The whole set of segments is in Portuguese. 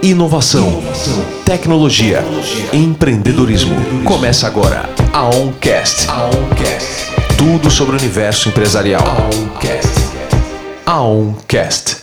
Inovação, tecnologia, empreendedorismo. Começa agora a OnCast. Tudo sobre o universo empresarial. A OnCast.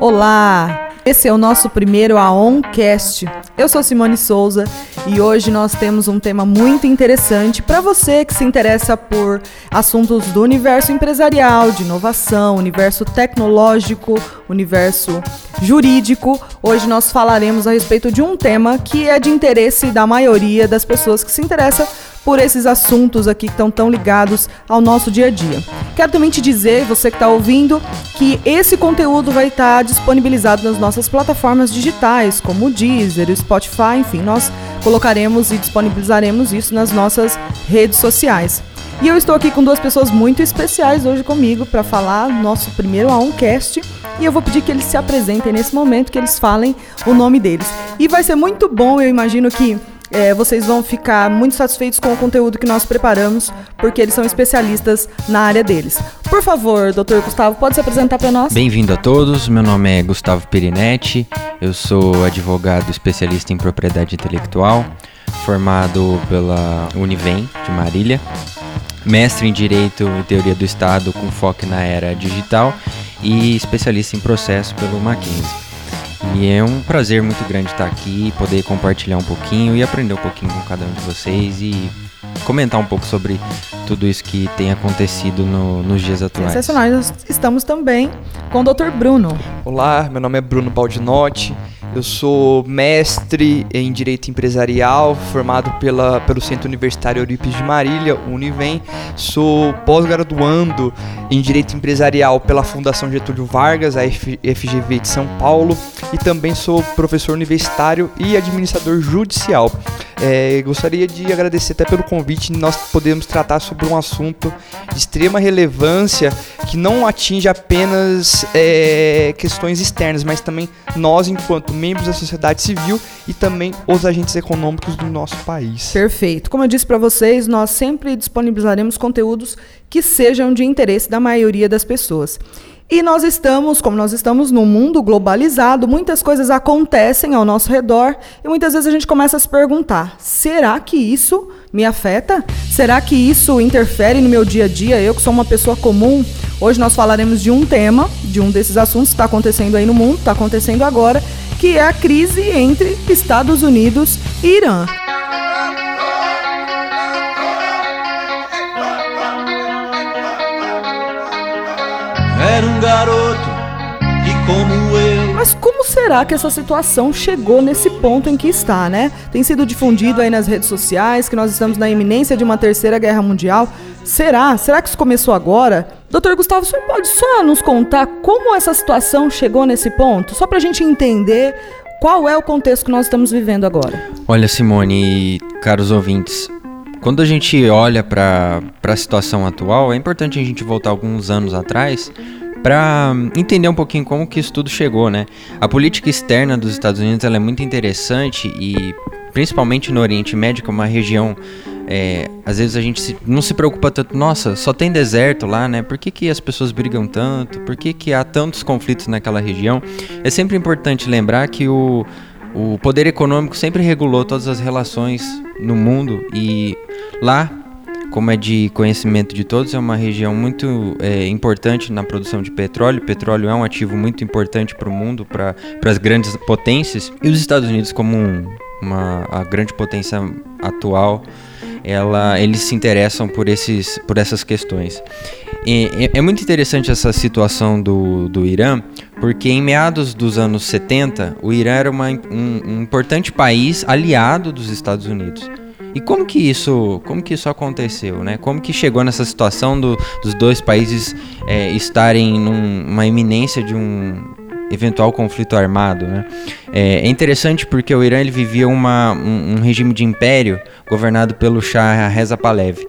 Olá! Esse é o nosso primeiro Aoncast. Eu sou Simone Souza e hoje nós temos um tema muito interessante para você que se interessa por assuntos do universo empresarial, de inovação, universo tecnológico, universo jurídico. Hoje nós falaremos a respeito de um tema que é de interesse da maioria das pessoas que se interessam por esses assuntos aqui que estão tão ligados ao nosso dia a dia. Quero também te dizer, você que está ouvindo, que esse conteúdo vai estar tá disponibilizado nas nossas plataformas digitais, como o Deezer, o Spotify, enfim, nós colocaremos e disponibilizaremos isso nas nossas redes sociais. E eu estou aqui com duas pessoas muito especiais hoje comigo para falar nosso primeiro Aoncast. E eu vou pedir que eles se apresentem nesse momento, que eles falem o nome deles. E vai ser muito bom, eu imagino que é, vocês vão ficar muito satisfeitos com o conteúdo que nós preparamos, porque eles são especialistas na área deles. Por favor, doutor Gustavo, pode se apresentar para nós? Bem-vindo a todos, meu nome é Gustavo Perinetti, eu sou advogado especialista em propriedade intelectual, formado pela Univem de Marília, mestre em Direito e Teoria do Estado com foco na era digital e especialista em processo pelo Mackenzie. E é um prazer muito grande estar aqui, poder compartilhar um pouquinho e aprender um pouquinho com cada um de vocês e comentar um pouco sobre tudo isso que tem acontecido no, nos dias atuais. Sensacional. Nós estamos também com o Dr. Bruno. Olá, meu nome é Bruno Baldinotti. Eu sou mestre em Direito Empresarial, formado pela, pelo Centro Universitário Eurípides de Marília, Univem. Sou pós-graduando em Direito Empresarial pela Fundação Getúlio Vargas, a FGV de São Paulo. E também sou professor universitário e administrador judicial. É, gostaria de agradecer até pelo convite. Nós podemos tratar sobre um assunto de extrema relevância que não atinge apenas é, questões externas, mas também nós, enquanto membros da sociedade civil e também os agentes econômicos do nosso país. Perfeito. Como eu disse para vocês, nós sempre disponibilizaremos conteúdos que sejam de interesse da maioria das pessoas. E nós estamos, como nós estamos num mundo globalizado, muitas coisas acontecem ao nosso redor e muitas vezes a gente começa a se perguntar: será que isso me afeta? Será que isso interfere no meu dia a dia? Eu que sou uma pessoa comum. Hoje nós falaremos de um tema, de um desses assuntos que está acontecendo aí no mundo, está acontecendo agora, que é a crise entre Estados Unidos e Irã. Era um garoto. Mas como será que essa situação chegou nesse ponto em que está, né? Tem sido difundido aí nas redes sociais que nós estamos na iminência de uma terceira guerra mundial. Será? Será que isso começou agora? Doutor Gustavo, você pode só nos contar como essa situação chegou nesse ponto? Só para a gente entender qual é o contexto que nós estamos vivendo agora. Olha, Simone e caros ouvintes, quando a gente olha para a situação atual, é importante a gente voltar alguns anos atrás para entender um pouquinho como que isso tudo chegou, né? A política externa dos Estados Unidos é muito interessante e principalmente no Oriente Médio, que é uma região é, às vezes a gente se, não se preocupa tanto, nossa, só tem deserto lá, né? Por que, que as pessoas brigam tanto? Por que, que há tantos conflitos naquela região? É sempre importante lembrar que o, o poder econômico sempre regulou todas as relações no mundo e lá, como é de conhecimento de todos, é uma região muito é, importante na produção de petróleo. Petróleo é um ativo muito importante para o mundo, para as grandes potências. E os Estados Unidos, como um, uma, a grande potência atual, ela, eles se interessam por, esses, por essas questões. E, é, muito interessante essa situação do, do Irã, porque em meados dos anos 70, o Irã era uma, um, um importante país aliado dos Estados Unidos. E como que isso, como que isso aconteceu, né? Como que chegou nessa situação do, dos dois países é, estarem numa iminência de um eventual conflito armado, né? É, é interessante porque o Irã ele vivia uma, um, um regime de império governado pelo Shah Reza Pahlavi.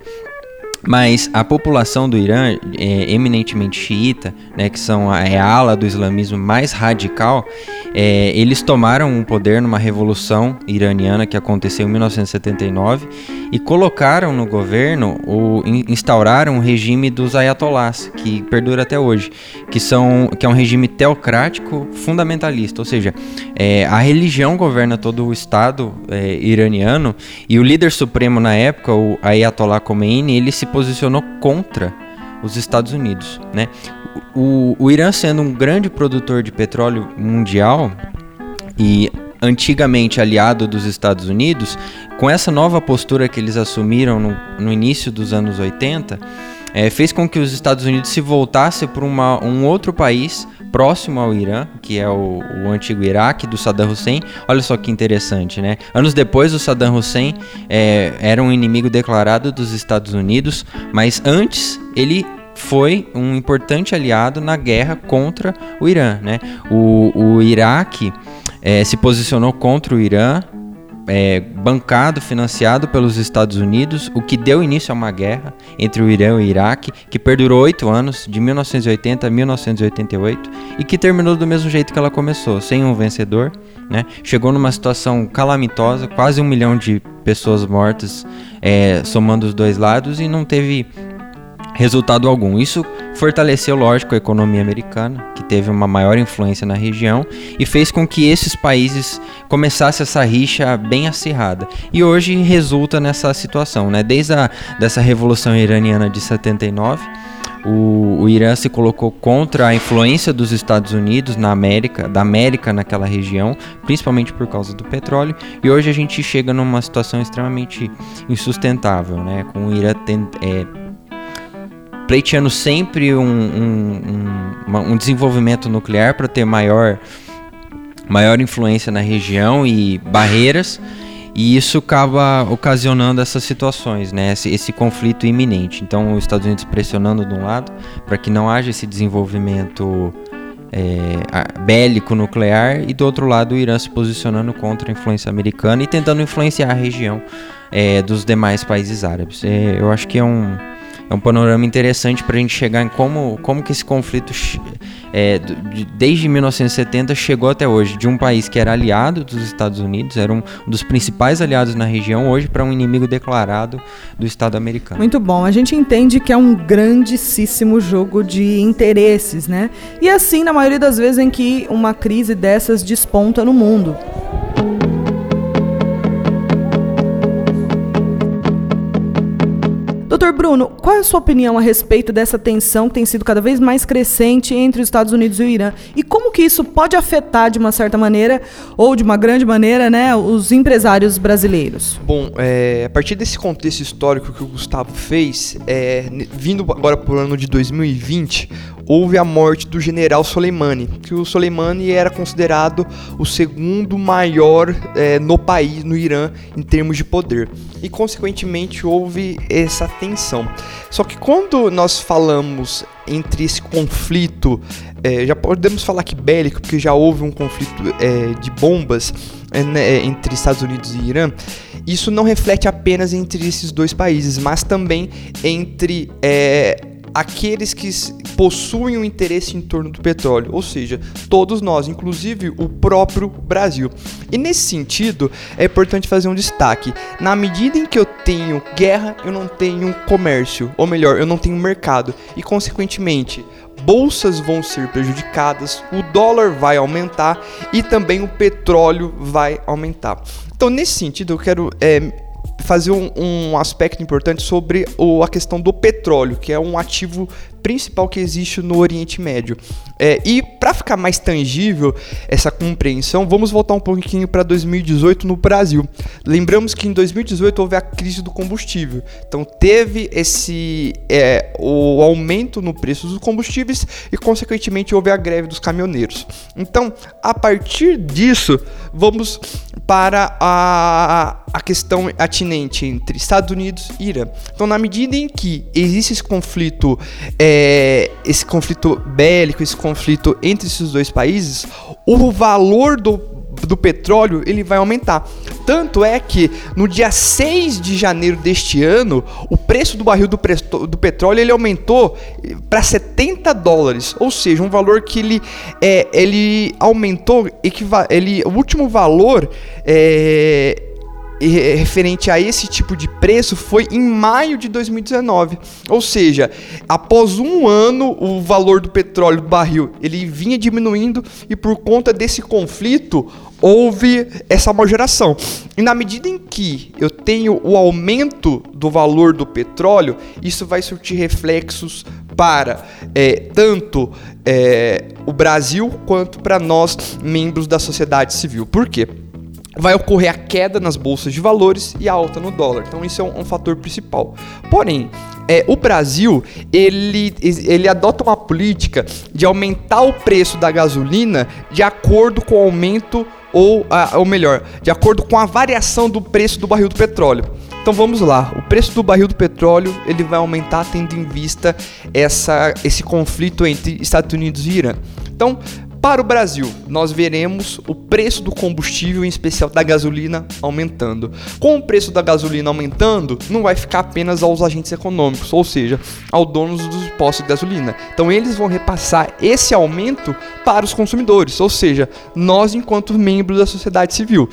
Mas a população do Irã, é, eminentemente xiita, né, que são a, é a ala do islamismo mais radical, é, eles tomaram o poder numa revolução iraniana que aconteceu em 1979 e colocaram no governo, ou instauraram o regime dos ayatollahs, que perdura até hoje, que, são, que é um regime teocrático fundamentalista, ou seja, é, a religião governa todo o Estado é, iraniano e o líder supremo na época, o Ayatollah Khomeini, ele se posicionou contra os Estados Unidos, né? O, o Irã sendo um grande produtor de petróleo mundial e antigamente aliado dos Estados Unidos, com essa nova postura que eles assumiram no, no início dos anos 80, é, fez com que os Estados Unidos se voltassem para um outro país próximo ao Irã, que é o, o, antigo Iraque do Saddam Hussein. Olha só que interessante, né? Anos depois, o Saddam Hussein é, era um inimigo declarado dos Estados Unidos, mas antes ele foi um importante aliado na guerra contra o Irã, né? O, o Iraque é, se posicionou contra o Irã é, bancado, financiado pelos Estados Unidos, o que deu início a uma guerra entre o Irã e o Iraque, que perdurou oito anos, de 1980 a 1988, e que terminou do mesmo jeito que ela começou, sem um vencedor. Né? Chegou numa situação calamitosa, quase um milhão de pessoas mortas, é, somando os dois lados, e não teve resultado algum. Isso fortaleceu, lógico, a economia americana, que teve uma maior influência na região, e fez com que esses países começassem essa rixa bem acirrada. E hoje resulta nessa situação, né? Desde a dessa revolução iraniana de 79, o, o, Irã se colocou contra a influência dos Estados Unidos na América, da América naquela região, principalmente por causa do petróleo. E hoje a gente chega numa situação extremamente insustentável, né? Com o Irã tem, é, pleiteando sempre um, um, um, um desenvolvimento nuclear para ter maior, maior influência na região e barreiras. E isso acaba ocasionando essas situações, né? esse, esse conflito iminente. Então, os Estados Unidos pressionando de um lado para que não haja esse desenvolvimento é, bélico nuclear, e do outro lado, o Irã se posicionando contra a influência americana e tentando influenciar a região é, dos demais países árabes. É, eu acho que é um é um panorama interessante para a gente chegar em como, como que esse conflito, é, desde 1970, chegou até hoje. De um país que era aliado dos Estados Unidos, era um dos principais aliados na região, hoje para um inimigo declarado do Estado americano. Muito bom. A gente entende que é um grandíssimo jogo de interesses, né? E assim, na maioria das vezes em que uma crise dessas desponta no mundo. Doutor Bruno, qual é a sua opinião a respeito dessa tensão que tem sido cada vez mais crescente entre os Estados Unidos e o Irã? E como que isso pode afetar, de uma certa maneira, ou de uma grande maneira, né, os empresários brasileiros? Bom, é, a partir desse contexto histórico que o Gustavo fez, é, vindo agora para o ano de 2020, houve a morte do general Soleimani, que o Soleimani era considerado o segundo maior é, no país, no Irã, em termos de poder. E, consequentemente, houve essa tensão. Só que quando nós falamos entre esse conflito, é, já podemos falar que bélico, porque já houve um conflito é, de bombas é, né, entre Estados Unidos e Irã, isso não reflete apenas entre esses dois países, mas também entre é, aqueles que possuem um interesse em torno do petróleo, ou seja, todos nós, inclusive o próprio Brasil. E nesse sentido, é importante fazer um destaque. Na medida em que eu tenho guerra, eu não tenho comércio, ou melhor, eu não tenho mercado, e consequentemente, bolsas vão ser prejudicadas, o dólar vai aumentar e também o petróleo vai aumentar. Então, nesse sentido, eu quero é, fazer um, um, aspecto importante sobre o, a questão do petróleo, que é um ativo principal que existe no Oriente Médio. É, e para ficar mais tangível essa compreensão, vamos voltar um pouquinho para 2018 no Brasil. Lembramos que em 2018 houve a crise do combustível, então teve esse é, o aumento no preço dos combustíveis e consequentemente houve a greve dos caminhoneiros. Então, a partir disso, vamos para a, a questão atinente entre Estados Unidos e Irã. Então, na medida em que existe esse conflito é, esse conflito bélico, esse conflito entre esses dois países, o valor do do petróleo ele vai aumentar. Tanto é que no dia 6 de janeiro deste ano, o preço do barril do, do petróleo ele aumentou para 70 dólares, ou seja, um valor que ele, é, ele aumentou, ele, o último valor é, referente a esse tipo de preço foi em maio de 2019. Ou seja, após um ano, o valor do petróleo do barril ele vinha diminuindo e por conta desse conflito houve essa majoração. E na medida em que eu tenho o aumento do valor do petróleo, isso vai surtir reflexos para é, tanto é, o Brasil quanto para nós, membros da sociedade civil. Por quê? Vai ocorrer a queda nas bolsas de valores e a alta no dólar. Então isso é um, um fator principal. Porém, é, o Brasil ele, ele adota uma política de aumentar o preço da gasolina de acordo com o aumento ou, ou melhor, de acordo com a variação do preço do barril do petróleo. Então vamos lá, o preço do barril do petróleo ele vai aumentar tendo em vista essa, esse conflito entre Estados Unidos e Irã. Então, para o Brasil, nós veremos o preço do combustível, em especial da gasolina, aumentando. Com o preço da gasolina aumentando, não vai ficar apenas aos agentes econômicos, ou seja, aos donos dos postos de gasolina. Então eles vão repassar esse aumento para os consumidores, ou seja, nós enquanto membros da sociedade civil.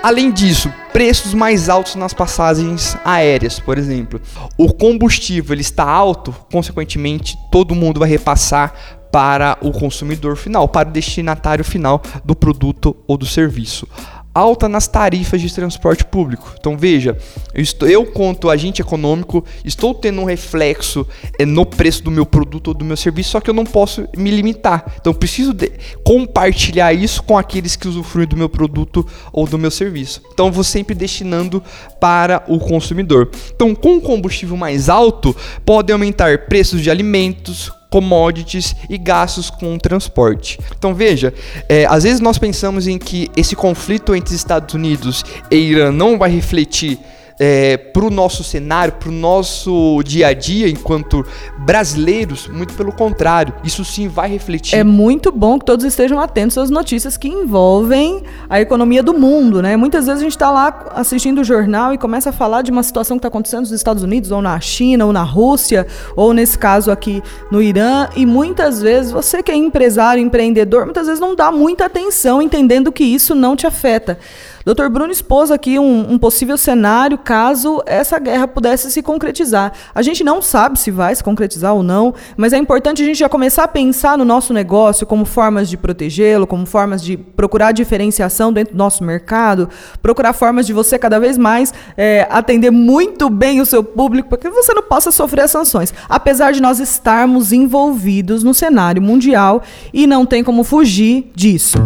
Além disso, preços mais altos nas passagens aéreas, por exemplo. O combustível ele está alto, consequentemente, todo mundo vai repassar para o consumidor final, para o destinatário final do produto ou do serviço. Alta nas tarifas de transporte público. Então veja, eu, estou, eu quanto agente econômico estou tendo um reflexo é, no preço do meu produto ou do meu serviço, só que eu não posso me limitar. Então preciso compartilhar isso com aqueles que usufruem do meu produto ou do meu serviço. Então vou sempre destinando para o consumidor. Então com combustível mais alto, podem aumentar preços de alimentos, commodities e gastos com transporte. Então veja, é, às vezes nós pensamos em que esse conflito entre Estados Unidos e Irã não vai refletir é, para o nosso cenário, para o nosso dia a dia enquanto brasileiros, muito pelo contrário, isso sim vai refletir. É muito bom que todos estejam atentos às notícias que envolvem a economia do mundo, né? Muitas vezes a gente está lá assistindo o jornal e começa a falar de uma situação que está acontecendo nos Estados Unidos, ou na China, ou na Rússia, ou nesse caso aqui no Irã, e muitas vezes você que é empresário, empreendedor, muitas vezes não dá muita atenção entendendo que isso não te afeta. Dr. Bruno expôs aqui um, um, possível cenário caso essa guerra pudesse se concretizar. A gente não sabe se vai se concretizar ou não, mas é importante a gente já começar a pensar no nosso negócio como formas de protegê-lo, como formas de procurar diferenciação dentro do nosso mercado, procurar formas de você cada vez mais é, atender muito bem o seu público, para que você não possa sofrer sanções. Apesar de nós estarmos envolvidos no cenário mundial e não tem como fugir disso.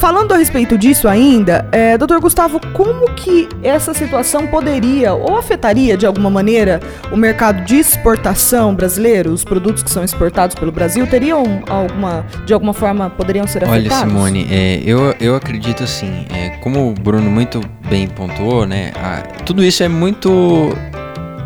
Falando a respeito disso ainda, é, doutor Gustavo, como que essa situação poderia ou afetaria de alguma maneira o mercado de exportação brasileiro? Os produtos que são exportados pelo Brasil teriam alguma, de alguma forma, poderiam ser afetados? Olha, Simone, é, eu, eu acredito assim, é, como o Bruno muito bem pontuou, né, a, tudo isso é muito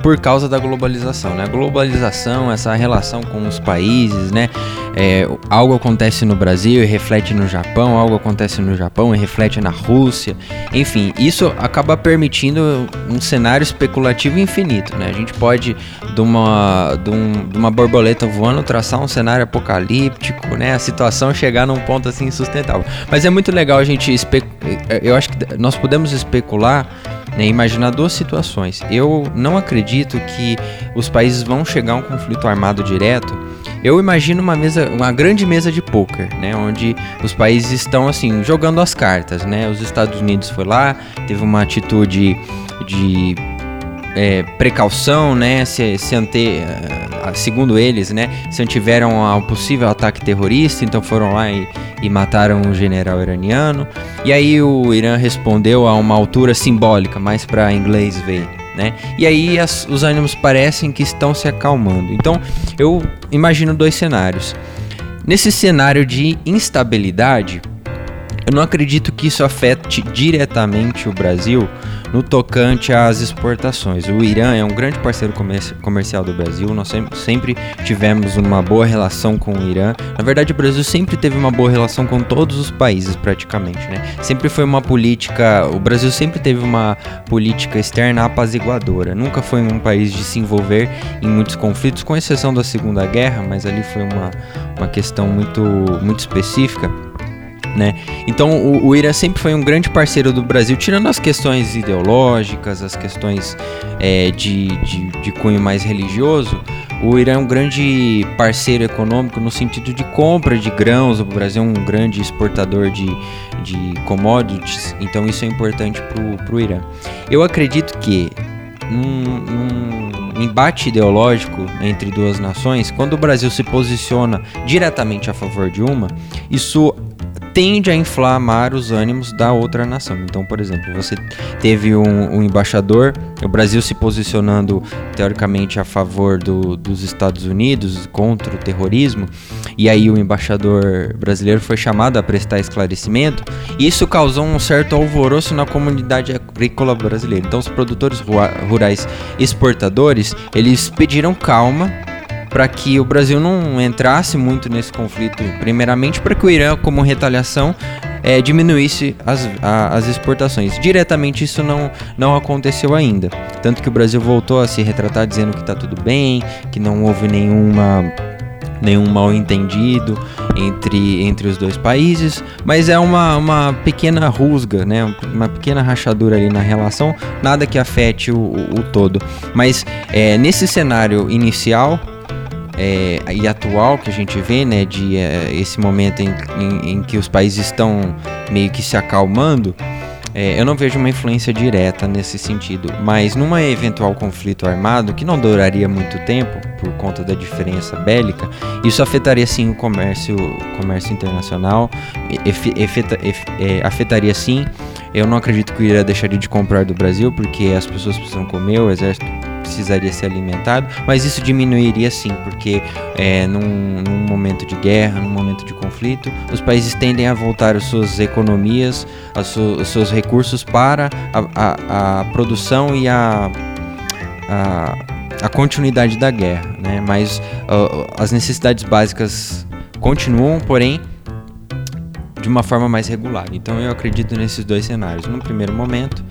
por causa da globalização, né? A globalização, essa relação com os países, né? É, algo acontece no Brasil e reflete no Japão, algo acontece no Japão e reflete na Rússia. Enfim, isso acaba permitindo um cenário especulativo infinito, né? A gente pode, de uma, de, um, de uma borboleta voando, traçar um cenário apocalíptico, né? A situação chegar num ponto assim insustentável. Mas é muito legal a gente... Eu acho que nós podemos especular né, imaginar duas situações. Eu não acredito que os países vão chegar a um conflito armado direto. Eu imagino uma mesa, uma grande mesa de poker, né, onde os países estão assim jogando as cartas, né? Os Estados Unidos foi lá, teve uma atitude de é, precaução, né? Se, se ante, segundo eles, né? Se antiveram ao possível ataque terrorista, então foram lá e, e mataram o general iraniano. E aí o Irã respondeu a uma altura simbólica, mais para inglês ver. Né? E aí as, os ânimos parecem que estão se acalmando. Então eu imagino dois cenários. Nesse cenário de instabilidade, eu não acredito que isso afete diretamente o Brasil, no tocante às exportações. O Irã é um grande parceiro comercial do Brasil, nós sempre tivemos uma boa relação com o Irã. Na verdade, o Brasil sempre teve uma boa relação com todos os países, praticamente, né? Sempre foi uma política, o Brasil sempre teve uma política externa apaziguadora. Nunca foi um país de se envolver em muitos conflitos, com exceção da Segunda Guerra, mas ali foi uma, uma questão muito, muito específica. Né? Então o, o Irã sempre foi um grande parceiro do Brasil, tirando as questões ideológicas, as questões é, de, de, de cunho mais religioso. O Irã é um grande parceiro econômico no sentido de compra de grãos. O Brasil é um grande exportador de, de commodities, então isso é importante para o Irã. Eu acredito que num, num embate ideológico entre duas nações, quando o Brasil se posiciona diretamente a favor de uma, isso tende a inflamar os ânimos da outra nação. Então, por exemplo, você teve um, um embaixador, o Brasil se posicionando teoricamente a favor do, dos Estados Unidos contra o terrorismo, e aí o embaixador brasileiro foi chamado a prestar esclarecimento. E isso causou um certo alvoroço na comunidade agrícola brasileira. Então, os produtores rurais exportadores eles pediram calma para que o Brasil não entrasse muito nesse conflito, primeiramente para que o Irã, como retaliação, é, diminuísse as, a, as exportações. Diretamente isso não, não aconteceu ainda. Tanto que o Brasil voltou a se retratar dizendo que está tudo bem, que não houve nenhuma nenhum mal entendido entre, entre os dois países, mas é uma, uma pequena rusga, né? uma pequena rachadura ali na relação, nada que afete o, o, todo. Mas é, nesse cenário inicial, é, e atual que a gente vê, né, de é, esse momento em, em, em, que os países estão meio que se acalmando, é, eu não vejo uma influência direta nesse sentido, mas numa eventual conflito armado que não duraria muito tempo por conta da diferença bélica, isso afetaria sim o comércio, comércio internacional, efeta, é, afetaria sim. Eu não acredito que o Irã deixaria de comprar do Brasil, porque as pessoas precisam comer, o exército precisaria ser alimentado, mas isso diminuiria sim, porque é, num, num, momento de guerra, num momento de conflito, os países tendem a voltar as suas economias, as os seus recursos para a, a, a produção e a, a, a, continuidade da guerra, né? mas uh, as necessidades básicas continuam, porém de uma forma mais regular. Então eu acredito nesses dois cenários. No primeiro momento,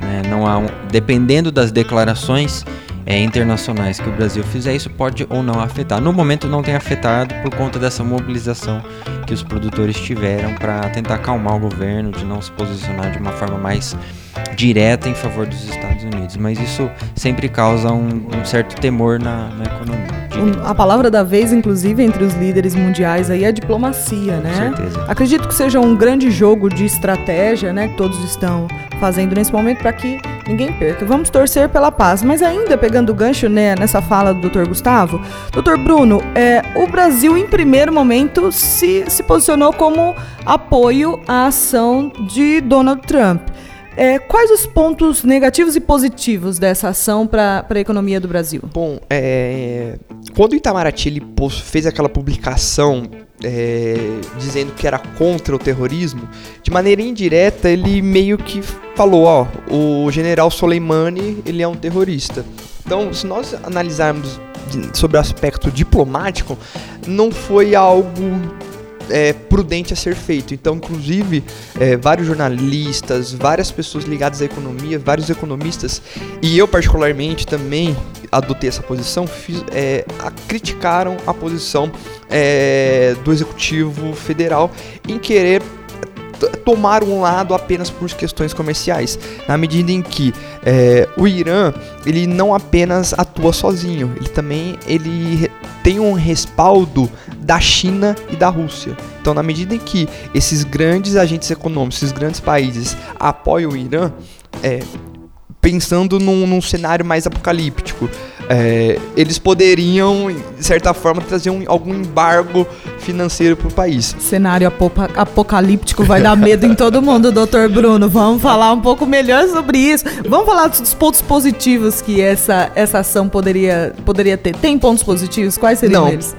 né, não há um, dependendo das declarações é, internacionais que o Brasil fizer, isso pode ou não afetar. No momento não tem afetado por conta dessa mobilização que os produtores tiveram para tentar acalmar o governo, de não se posicionar de uma forma mais direta em favor dos Estados Unidos. Mas isso sempre causa um, um certo temor na, na economia. A palavra da vez, inclusive, entre os líderes mundiais aí é diplomacia, né? Com certeza. Acredito que seja um grande jogo de estratégia, né? Que todos estão fazendo nesse momento para que ninguém perca. Vamos torcer pela paz. Mas ainda pegando o gancho né, nessa fala do Dr. Gustavo, Dr. Bruno, é, o Brasil em primeiro momento se, se posicionou como apoio à ação de Donald Trump. É, quais os pontos negativos e positivos dessa ação para a economia do Brasil? Bom, é, quando o Itamaraty fez aquela publicação é, dizendo que era contra o terrorismo, de maneira indireta ele meio que falou, ó, o general Soleimani ele é um terrorista. Então, se nós analisarmos sobre o aspecto diplomático, não foi algo é, prudente a ser feito. Então, inclusive, é, vários jornalistas, várias pessoas ligadas à economia, vários economistas, e eu particularmente também adotei essa posição, fiz, é, a, criticaram a posição é, do Executivo Federal em querer tomar um lado apenas por questões comerciais, na medida em que é, o Irã ele não apenas atua sozinho, ele também ele tem um respaldo da China e da Rússia. Então, na medida em que esses grandes agentes econômicos, esses grandes países apoiam o Irã, é, pensando num, num cenário mais apocalíptico, é, eles poderiam, de certa forma, trazer um, algum embargo financeiro para o país. Cenário apocalíptico vai dar medo em todo mundo, doutor Bruno. Vamos falar um pouco melhor sobre isso. Vamos falar dos pontos positivos que essa, essa ação poderia, poderia ter. Tem pontos positivos? Quais seriam Não, eles?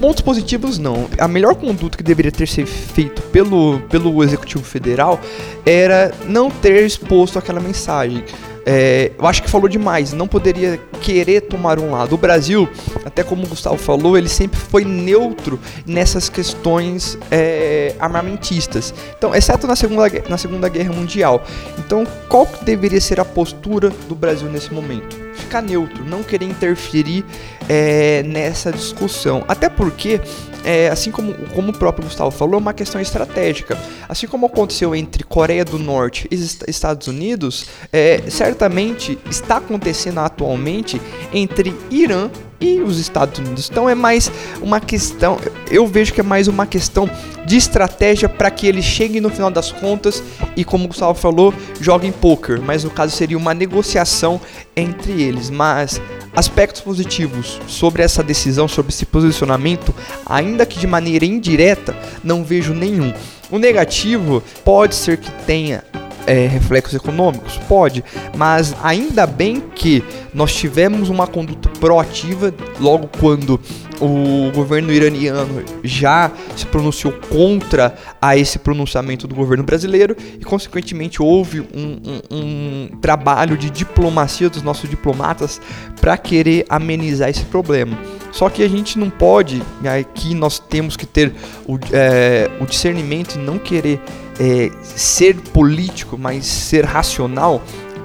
Pontos positivos não. A melhor conduta que deveria ter sido feito pelo, pelo Executivo Federal era não ter exposto aquela mensagem. É, eu acho que falou demais, não poderia querer tomar um lado. O Brasil, até como o Gustavo falou, ele sempre foi neutro nessas questões é, armamentistas. Então, exceto na segunda, na segunda Guerra Mundial. Então, qual que deveria ser a postura do Brasil nesse momento? Ficar neutro, não querer interferir é, nessa discussão. Até porque é, assim como, como o próprio Gustavo falou, é uma questão estratégica. Assim como aconteceu entre Coreia do Norte e Estados Unidos, é, certamente está acontecendo atualmente entre Irã e os Estados Unidos. Então é mais uma questão, eu vejo que é mais uma questão de estratégia para que eles cheguem no final das contas e, como o Gustavo falou, joguem poker. Mas no caso seria uma negociação entre eles. Mas aspectos positivos sobre essa decisão, sobre esse posicionamento, ainda que de maneira indireta, não vejo nenhum. O negativo pode ser que tenha é, reflexos econômicos? Pode, mas ainda bem que nós tivemos uma conduta proativa logo quando o governo iraniano já se pronunciou contra a esse pronunciamento do governo brasileiro e consequentemente houve um, um, um trabalho de diplomacia dos nossos diplomatas para querer amenizar esse problema. Só que a gente não pode, aqui nós temos que ter o, é, o discernimento e não querer é, ser político, mas ser racional,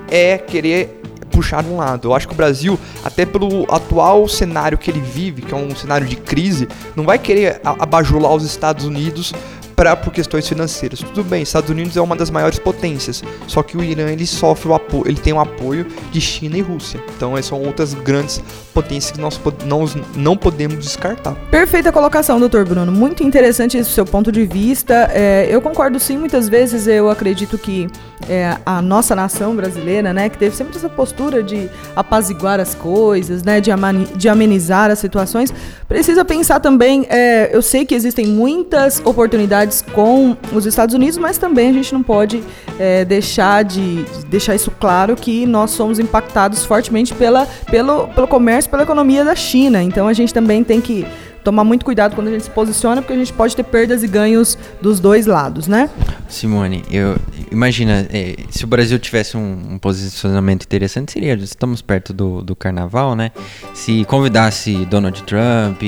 é querer puxar um lado. Eu acho que o Brasil, até pelo atual cenário que ele vive, que é um cenário de crise, não vai querer abajular os Estados Unidos para por questões financeiras. Tudo bem, Estados Unidos é uma das maiores potências, só que o Irã ele sofre o apoio, ele tem o apoio de China e Rússia. Então, são outras grandes potências que nós não, não podemos descartar. Perfeita colocação, doutor Bruno. Muito interessante esse seu ponto de vista. É, eu concordo sim, muitas vezes eu acredito que é, a nossa nação brasileira, né, que teve sempre essa postura de apaziguar as coisas, né, de, de amenizar as situações, precisa pensar também. É, eu sei que existem muitas oportunidades com os Estados Unidos, mas também a gente não pode é, deixar de deixar isso claro que nós somos impactados fortemente pela, pelo, pelo comércio, pela economia da China. Então a gente também tem que tomar muito cuidado quando a gente se posiciona, porque a gente pode ter perdas e ganhos dos dois lados, né? Simone, eu imagina é, se o Brasil tivesse um, um, posicionamento interessante, seria estamos perto do, do Carnaval, né? Se convidasse Donald Trump,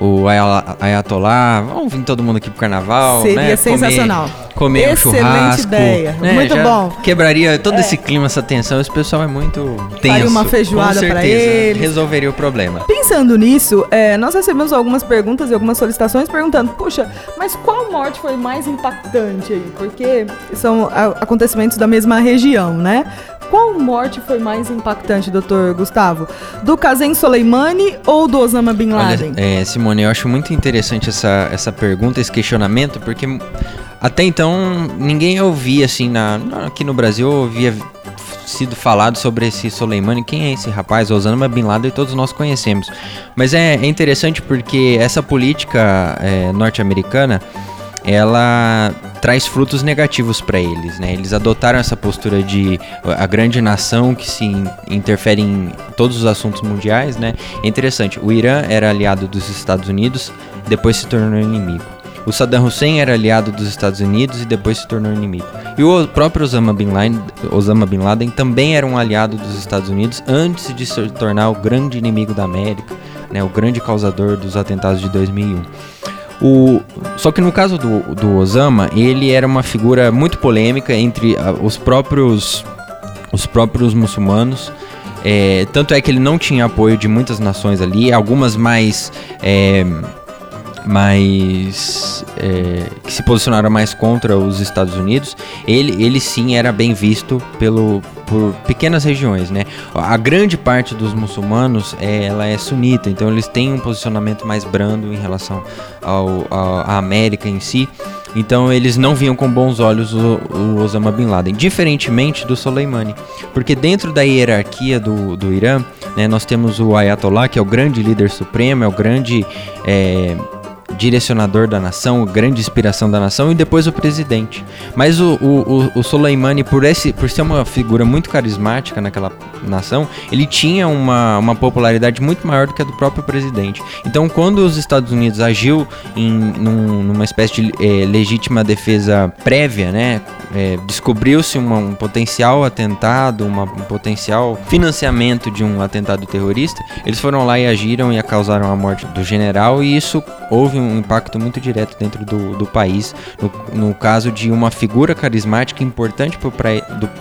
o Ayatollah, vamos vir todo mundo aqui pro Carnaval, seria né? sensacional. Comer, comer Excelente um churrasco, ideia, né? muito Já bom. Quebraria todo É. esse clima, essa tensão. Esse pessoal é muito tenso. Faria uma feijoada certeza, eles. Resolveria o problema. Pensando nisso, é, nós recebemos algumas perguntas e algumas solicitações perguntando: puxa, mas qual morte foi mais impactante aí? Porque são acontecimentos da mesma região, né? Qual morte foi mais impactante, doutor Gustavo? Do Qasem Soleimani ou do Osama Bin Laden? Olha, é, Simone, eu acho muito interessante essa, essa pergunta, esse questionamento, porque até então ninguém ouvia assim, na, aqui no Brasil ouvia sido falado sobre esse Soleimani, quem é esse rapaz, Osama Bin Laden, todos nós conhecemos. Mas é, é interessante porque essa política é, norte-americana, ela traz frutos negativos para eles, né? Eles adotaram essa postura de a grande nação que se in- interfere em todos os assuntos mundiais, né? É interessante. O Irã era aliado dos Estados Unidos, depois se tornou inimigo. O Saddam Hussein era aliado dos Estados Unidos e depois se tornou inimigo. E o próprio Osama Bin Laden, Osama Bin Laden também era um aliado dos Estados Unidos antes de se tornar o grande inimigo da América, né? O grande causador dos atentados de 2001. O, só que no caso do, do Osama, ele era uma figura muito polêmica entre ah, os próprios os próprios muçulmanos. É, tanto é que ele não tinha apoio de muitas nações ali, algumas mais é, mais é, que se posicionaram mais contra os Estados Unidos. Ele, ele sim era bem visto pelo por pequenas regiões, né? A grande parte dos muçulmanos é, ela é sunita, então eles têm um posicionamento mais brando em relação ao, ao- à América em si. Então eles não viam com bons olhos o, o Osama Bin Laden, diferentemente do Soleimani, porque dentro da hierarquia do, do Irã, né, nós temos o Ayatollah, que é o grande líder supremo, é o grande é, direcionador da nação, grande inspiração da nação, e depois o presidente. Mas o, o, o, Soleimani, por, esse, por ser uma figura muito carismática naquela nação, ele tinha uma, uma popularidade muito maior do que a do próprio presidente. Então, quando os Estados Unidos agiu em num, numa espécie de é, legítima defesa prévia, né? É, descobriu-se um potencial atentado, uma, um potencial financiamento de um atentado terrorista, eles foram lá e agiram e causaram a morte do general e isso houve um impacto muito direto dentro do, do país, no, no caso de uma figura carismática importante para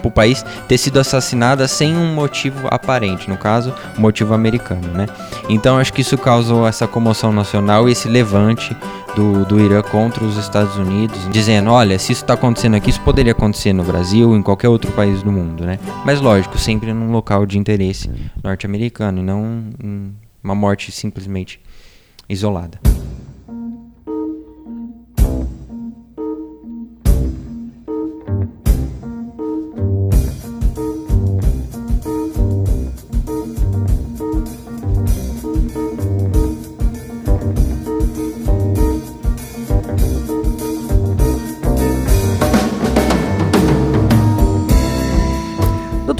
o país ter sido assassinada sem um motivo aparente, no caso, um motivo americano, né? Então acho que isso causou essa comoção nacional e esse levante do, do Irã contra os Estados Unidos, dizendo, olha, se isso está acontecendo aqui, isso poderia acontecer no Brasil, em qualquer outro país do mundo, né? Mas lógico, sempre num local de interesse norte-americano e não uma morte simplesmente isolada.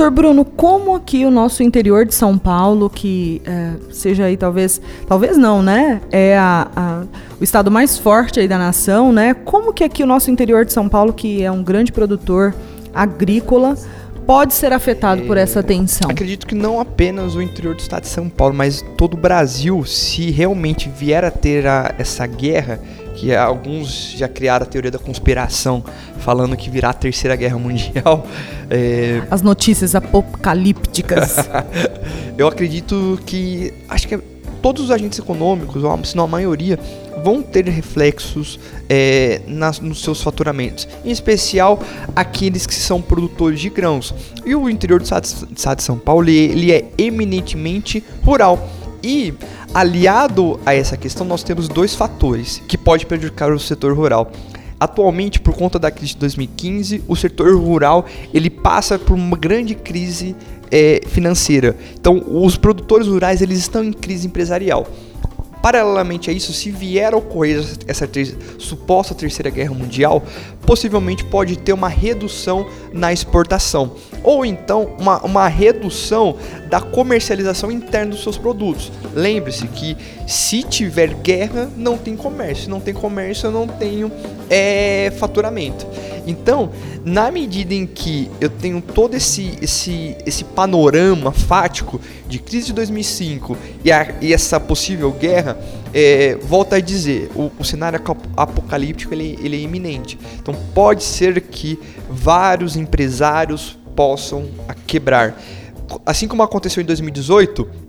Doutor Bruno, como aqui o nosso interior de São Paulo, que é, seja aí talvez, talvez não, né? É a, a, o estado mais forte aí da nação, né? Como que aqui o nosso interior de São Paulo, que é um grande produtor agrícola, pode ser afetado por essa tensão? Acredito que não apenas o interior do estado de São Paulo, mas todo o Brasil, se realmente vier a ter a, essa guerra, que alguns já criaram a teoria da conspiração, falando que virá a terceira guerra mundial. É... As notícias apocalípticas. Eu acredito que acho que é, todos os agentes econômicos, ou se não a maioria, vão ter reflexos é, nas, nos seus faturamentos, em especial aqueles que são produtores de grãos. E o interior do estado de São Paulo ele é eminentemente rural. E aliado a essa questão, nós temos dois fatores que podem prejudicar o setor rural. Atualmente, por conta da crise de 2015, o setor rural ele passa por uma grande crise é, financeira. Então, os produtores rurais eles estão em crise empresarial. Paralelamente a isso, se vier a ocorrer essa ter suposta terceira guerra mundial, possivelmente pode ter uma redução na exportação, ou então uma, uma redução da comercialização interna dos seus produtos. Lembre-se que se tiver guerra, não tem comércio, se não tem comércio, eu não tenho é, faturamento. Então, na medida em que eu tenho todo esse, esse, esse panorama fático de crise de 2005 e, a, e essa possível guerra, é, volta a dizer, o, o cenário apocalíptico ele, ele é iminente. Então, pode ser que vários empresários possam quebrar. Assim como aconteceu em 2018,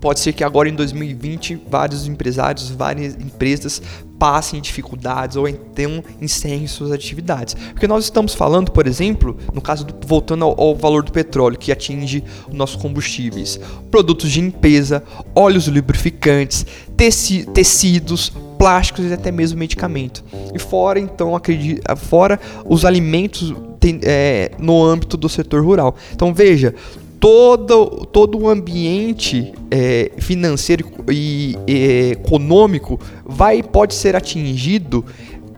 Pode ser que agora em 2020 vários empresários, várias empresas passem dificuldades ou então encerrem suas atividades. Porque nós estamos falando, por exemplo, no caso do, voltando ao, ao, valor do petróleo que atinge os nossos combustíveis, produtos de limpeza, óleos lubrificantes, teci, tecidos, plásticos e até mesmo medicamento. E fora então, acredito, fora os alimentos tem, é, no âmbito do setor rural. Então veja, todo, todo o ambiente é, financeiro e, e econômico vai pode ser atingido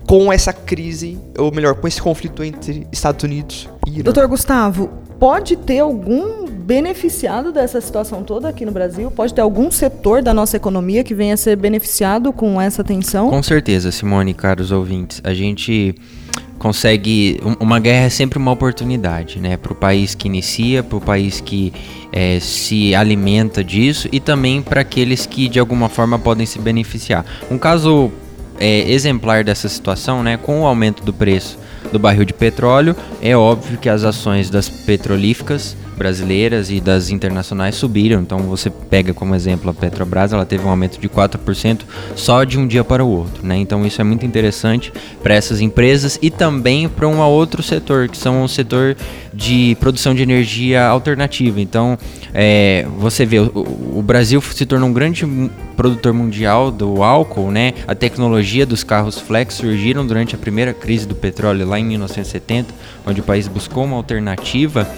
com essa crise, ou melhor, com esse conflito entre Estados Unidos e Irã. Doutor Gustavo, pode ter algum beneficiado dessa situação toda aqui no Brasil? Pode ter algum setor da nossa economia que venha a ser beneficiado com essa tensão? Com certeza, Simone, caros ouvintes. A gente consegue. Uma guerra é sempre uma oportunidade, né? Para o país que inicia, para o país que é, se alimenta disso e também para aqueles que de alguma forma podem se beneficiar. Um caso é, exemplar dessa situação, né? Com o aumento do preço do barril de petróleo, é óbvio que as ações das petrolíficas brasileiras e das internacionais subiram. Então você pega como exemplo a Petrobras, ela teve um aumento de 4% só de um dia para o outro, né? Então isso é muito interessante para essas empresas e também para um outro setor, que são o setor de produção de energia alternativa. Então é, você vê, o, o Brasil se tornou um grande produtor mundial do álcool, né? A tecnologia dos carros flex surgiram durante a primeira crise do petróleo lá em 1970, onde o país buscou uma alternativa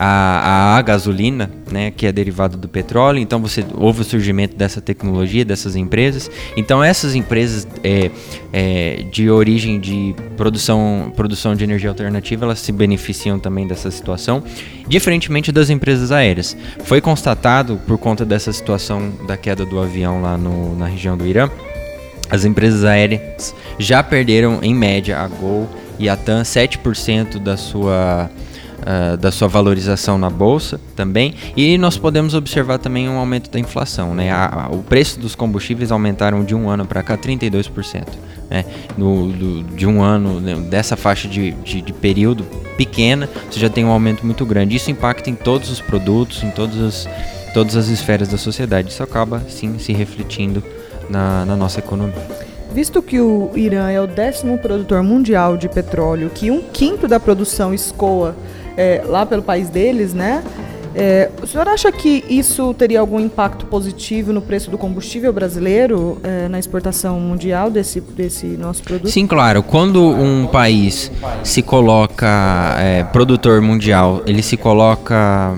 a, a, gasolina, né, que é derivado do petróleo. Então você houve o surgimento dessa tecnologia, dessas empresas. Então essas empresas é, é, de origem de produção, produção de energia alternativa, elas se beneficiam também dessa situação, diferentemente das empresas aéreas. Foi constatado por conta dessa situação da queda do avião lá no, na região do Irã, as empresas aéreas já perderam em média a Gol e a TAM 7% da sua uh, da sua valorização na bolsa também. E nós podemos observar também um aumento da inflação. Né? A, a, o preço dos combustíveis aumentaram de um ano para cá 32%. Né? No, do, de um ano, né? dessa faixa de, de, de, período pequena, você já tem um aumento muito grande. Isso impacta em todos os produtos, em todas as, todas as esferas da sociedade. Isso acaba, sim, se refletindo na, na nossa economia. Visto que o Irã é o décimo produtor mundial de petróleo, que um quinto da produção escoa é, lá pelo país deles, né? É, o senhor acha que isso teria algum impacto positivo no preço do combustível brasileiro, é, na exportação mundial desse, desse nosso produto? Sim, claro. Quando um país se coloca é, produtor mundial, ele se coloca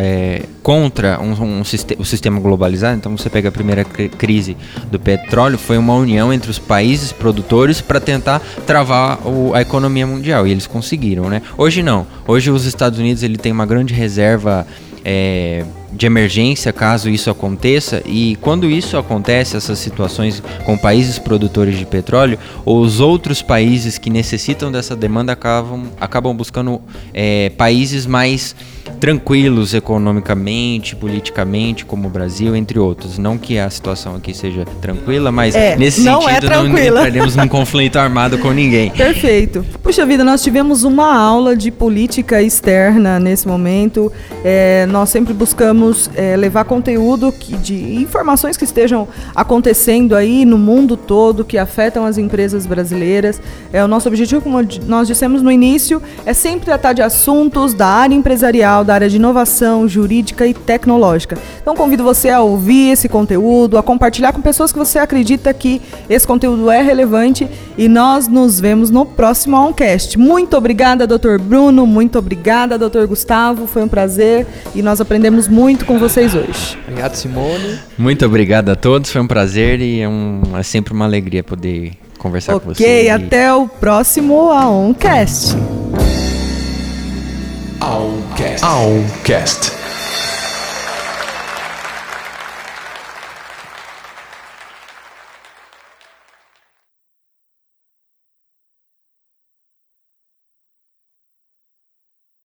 é, contra um, um, o sistema globalizado. Então você pega a primeira crise do petróleo, foi uma união entre os países produtores para tentar travar o, a economia mundial e eles conseguiram, né? Hoje não. Hoje os Estados Unidos ele tem uma grande reserva é, de emergência caso isso aconteça e quando isso acontece essas situações com países produtores de petróleo os outros países que necessitam dessa demanda acabam, acabam buscando é, países mais tranquilos economicamente, politicamente, como o Brasil, entre outros. Não que a situação aqui seja tranquila, mas é, nesse não é sentido é não entraremos num conflito armado com ninguém. Perfeito. Puxa vida, nós tivemos uma aula de política externa nesse momento. É, nós sempre buscamos é, levar conteúdo que, de informações que estejam acontecendo aí no mundo todo, que afetam as empresas brasileiras. É, o nosso objetivo, como nós dissemos no início, é sempre tratar de assuntos da área empresarial, da área de inovação jurídica e tecnológica. Então convido você a ouvir esse conteúdo, a compartilhar com pessoas que você acredita que esse conteúdo é relevante e nós nos vemos no próximo Oncast. Muito obrigada, Dr. Bruno, muito obrigada, Dr. Gustavo, foi um prazer e nós aprendemos muito com vocês hoje. Obrigado, Simone. Muito obrigado a todos, foi um prazer e é, um, é sempre uma alegria poder conversar okay, com vocês. Ok, até o próximo Aoncast. Aoncast. Aoncast.